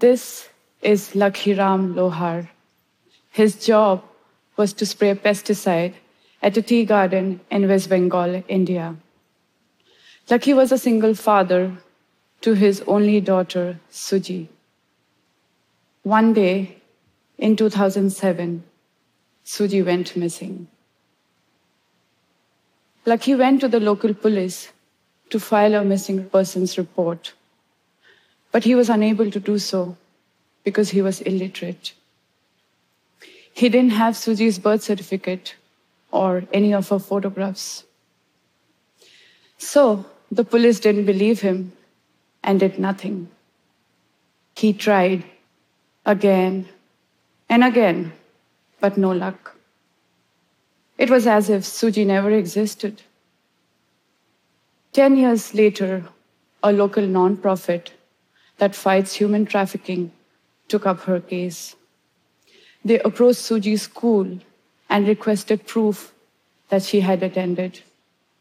This is Lakhiram Lohar. His job was to spray pesticide at a tea garden in West Bengal, India. Lucky was a single father to his only daughter, Suji. One day in 2007, Suji went missing. Lucky went to the local police to file a missing persons report, but he was unable to do so because he was illiterate. He didn't have Suji's birth certificate or any of her photographs. So the police didn't believe him and did nothing. He tried again and again, but no luck. It was as if Suji never existed. Ten years later, a local nonprofit that fights human trafficking took up her case. They approached Suji's school and requested proof that she had attended.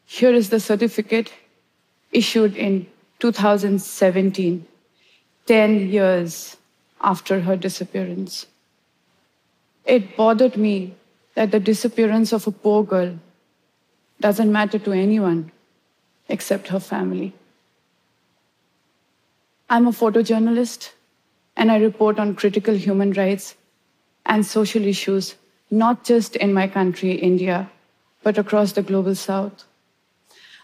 Here is the certificate issued in 2017, 10 years after her disappearance. It bothered me that the disappearance of a poor girl doesn't matter to anyone except her family. I'm a photojournalist and I report on critical human rights and social issues, not just in my country, India, but across the global south.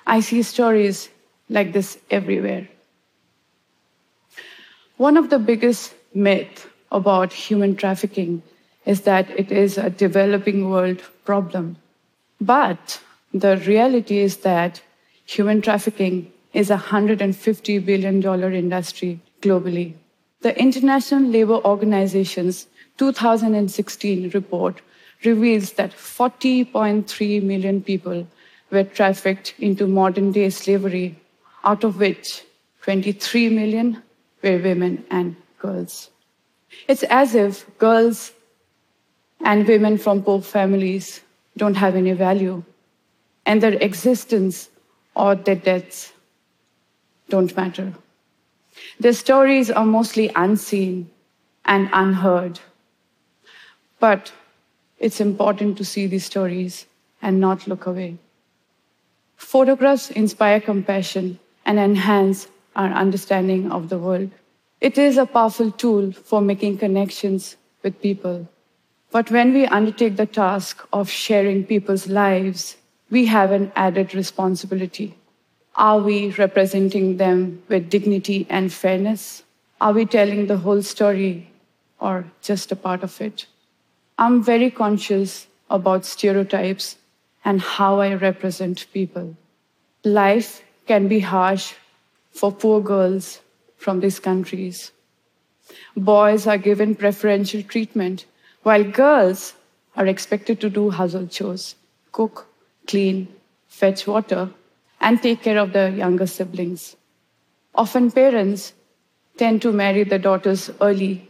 I see stories like this everywhere. One of the biggest myths about human trafficking is that it is a developing world problem. But the reality is that human trafficking is a $150 billion industry globally. The International Labour Organization's 2016 report reveals that 40.3 million people were trafficked into modern day slavery, out of which 23 million were women and girls. It's as if girls and women from poor families don't have any value, and their existence or their deaths don't matter. Their stories are mostly unseen and unheard. But it's important to see these stories and not look away. Photographs inspire compassion and enhance our understanding of the world. It is a powerful tool for making connections with people. But when we undertake the task of sharing people's lives, we have an added responsibility. Are we representing them with dignity and fairness? Are we telling the whole story or just a part of it? I'm very conscious about stereotypes and how I represent people. Life can be harsh for poor girls from these countries. Boys are given preferential treatment while girls are expected to do household chores, cook, clean, fetch water, and take care of their younger siblings. Often parents tend to marry their daughters early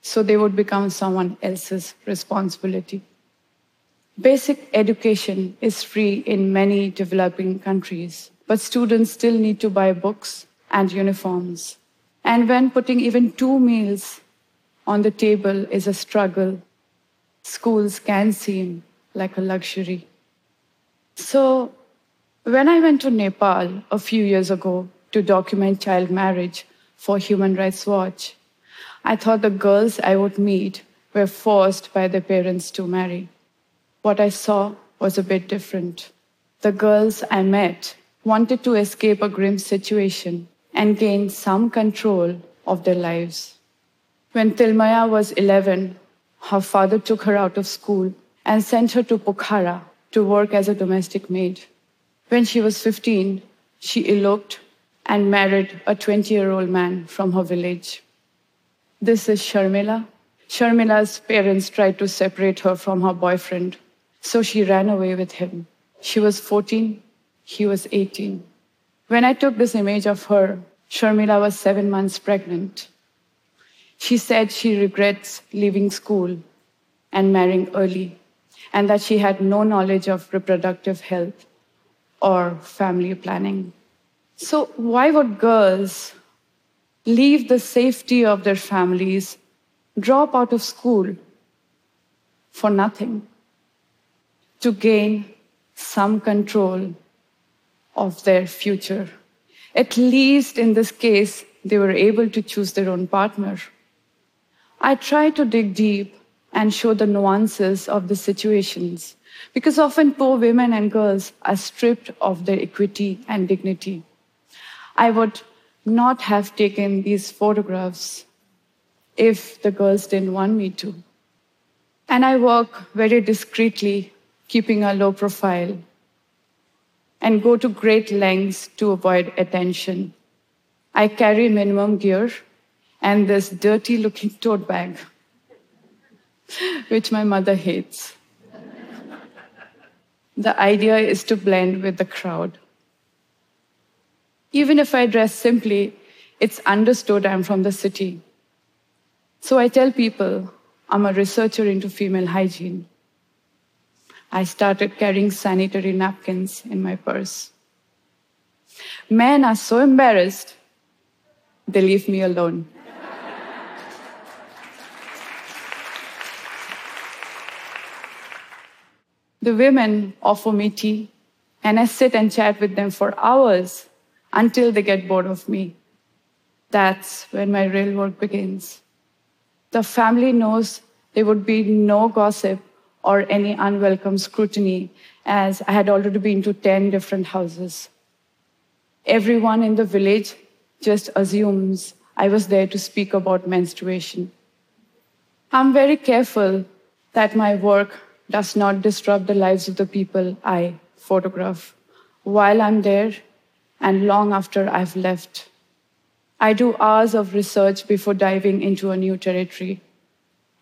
so they would become someone else's responsibility. Basic education is free in many developing countries, but students still need to buy books and uniforms. And when putting even two meals on the table is a struggle. Schools can seem like a luxury. So, when I went to Nepal a few years ago to document child marriage for Human Rights Watch, I thought the girls I would meet were forced by their parents to marry. What I saw was a bit different. The girls I met wanted to escape a grim situation and gain some control of their lives. When Tilmaya was 11, her father took her out of school and sent her to Pokhara to work as a domestic maid. When she was 15, she eloped and married a 20 year old man from her village. This is Sharmila. Sharmila's parents tried to separate her from her boyfriend, so she ran away with him. She was 14, he was 18. When I took this image of her, Sharmila was seven months pregnant. She said she regrets leaving school and marrying early, and that she had no knowledge of reproductive health or family planning. So, why would girls leave the safety of their families, drop out of school for nothing to gain some control of their future. At least in this case, they were able to choose their own partner. I try to dig deep and show the nuances of the situations because often poor women and girls are stripped of their equity and dignity. I would not have taken these photographs if the girls didn't want me to. And I work very discreetly, keeping a low profile, and go to great lengths to avoid attention. I carry minimum gear and this dirty looking tote bag, which my mother hates. The idea is to blend with the crowd. Even if I dress simply, it's understood I'm from the city. So I tell people I'm a researcher into female hygiene. I started carrying sanitary napkins in my purse. Men are so embarrassed, they leave me alone. The women offer me tea, and I sit and chat with them for hours until they get bored of me. That's when my real work begins. The family knows there would be no gossip or any unwelcome scrutiny, as I had already been to 10 different houses. Everyone in the village just assumes I was there to speak about menstruation. I'm very careful that my work does not disrupt the lives of the people I photograph while I'm there and long after I've left. I do hours of research before diving into a new territory,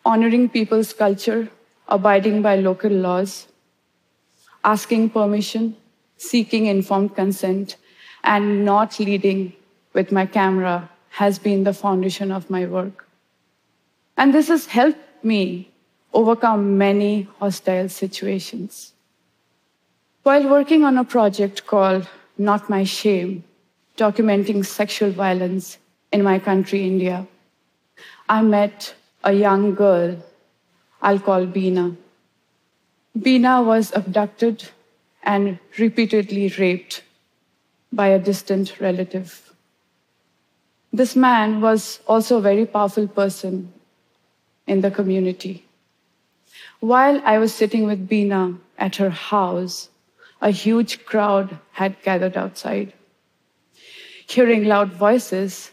honoring people's culture, abiding by local laws, asking permission, seeking informed consent, and not leading with my camera has been the foundation of my work. And this has helped me overcome many hostile situations. While working on a project called Not My Shame, documenting sexual violence in my country, India, I met a young girl I'll call Bina. Bina was abducted and repeatedly raped by a distant relative. This man was also a very powerful person in the community. While I was sitting with Bina at her house, a huge crowd had gathered outside. Hearing loud voices,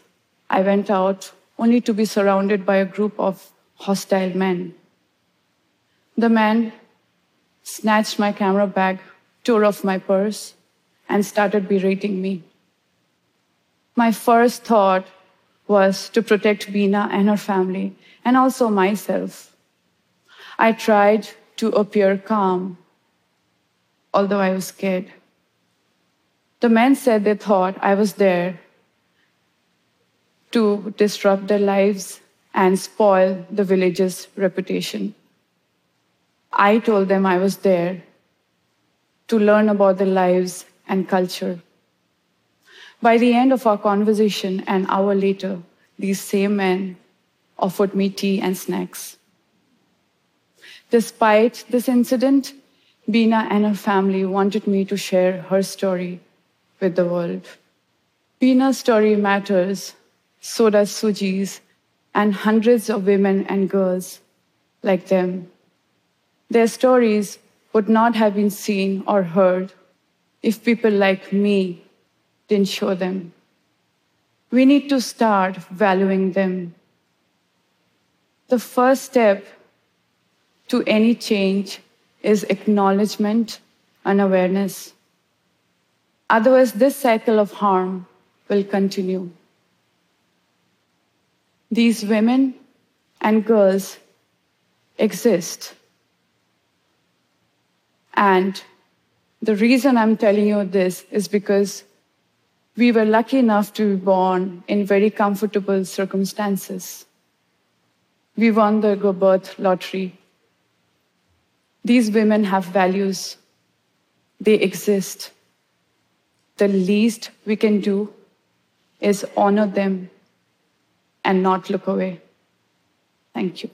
I went out only to be surrounded by a group of hostile men. The men snatched my camera bag, tore off my purse, and started berating me. My first thought was to protect Bina and her family, and also myself. I tried to appear calm, although I was scared. The men said they thought I was there to disrupt their lives and spoil the village's reputation. I told them I was there to learn about their lives and culture. By the end of our conversation, an hour later, these same men offered me tea and snacks. Despite this incident, Bina and her family wanted me to share her story with the world. Bina's story matters, so does Suji's, and hundreds of women and girls like them. Their stories would not have been seen or heard if people like me didn't show them. We need to start valuing them. The first step to any change is acknowledgement and awareness. Otherwise, this cycle of harm will continue. These women and girls exist. And the reason I'm telling you this is because we were lucky enough to be born in very comfortable circumstances. We won the birth lottery these women have values. They exist. The least we can do is honor them and not look away. Thank you.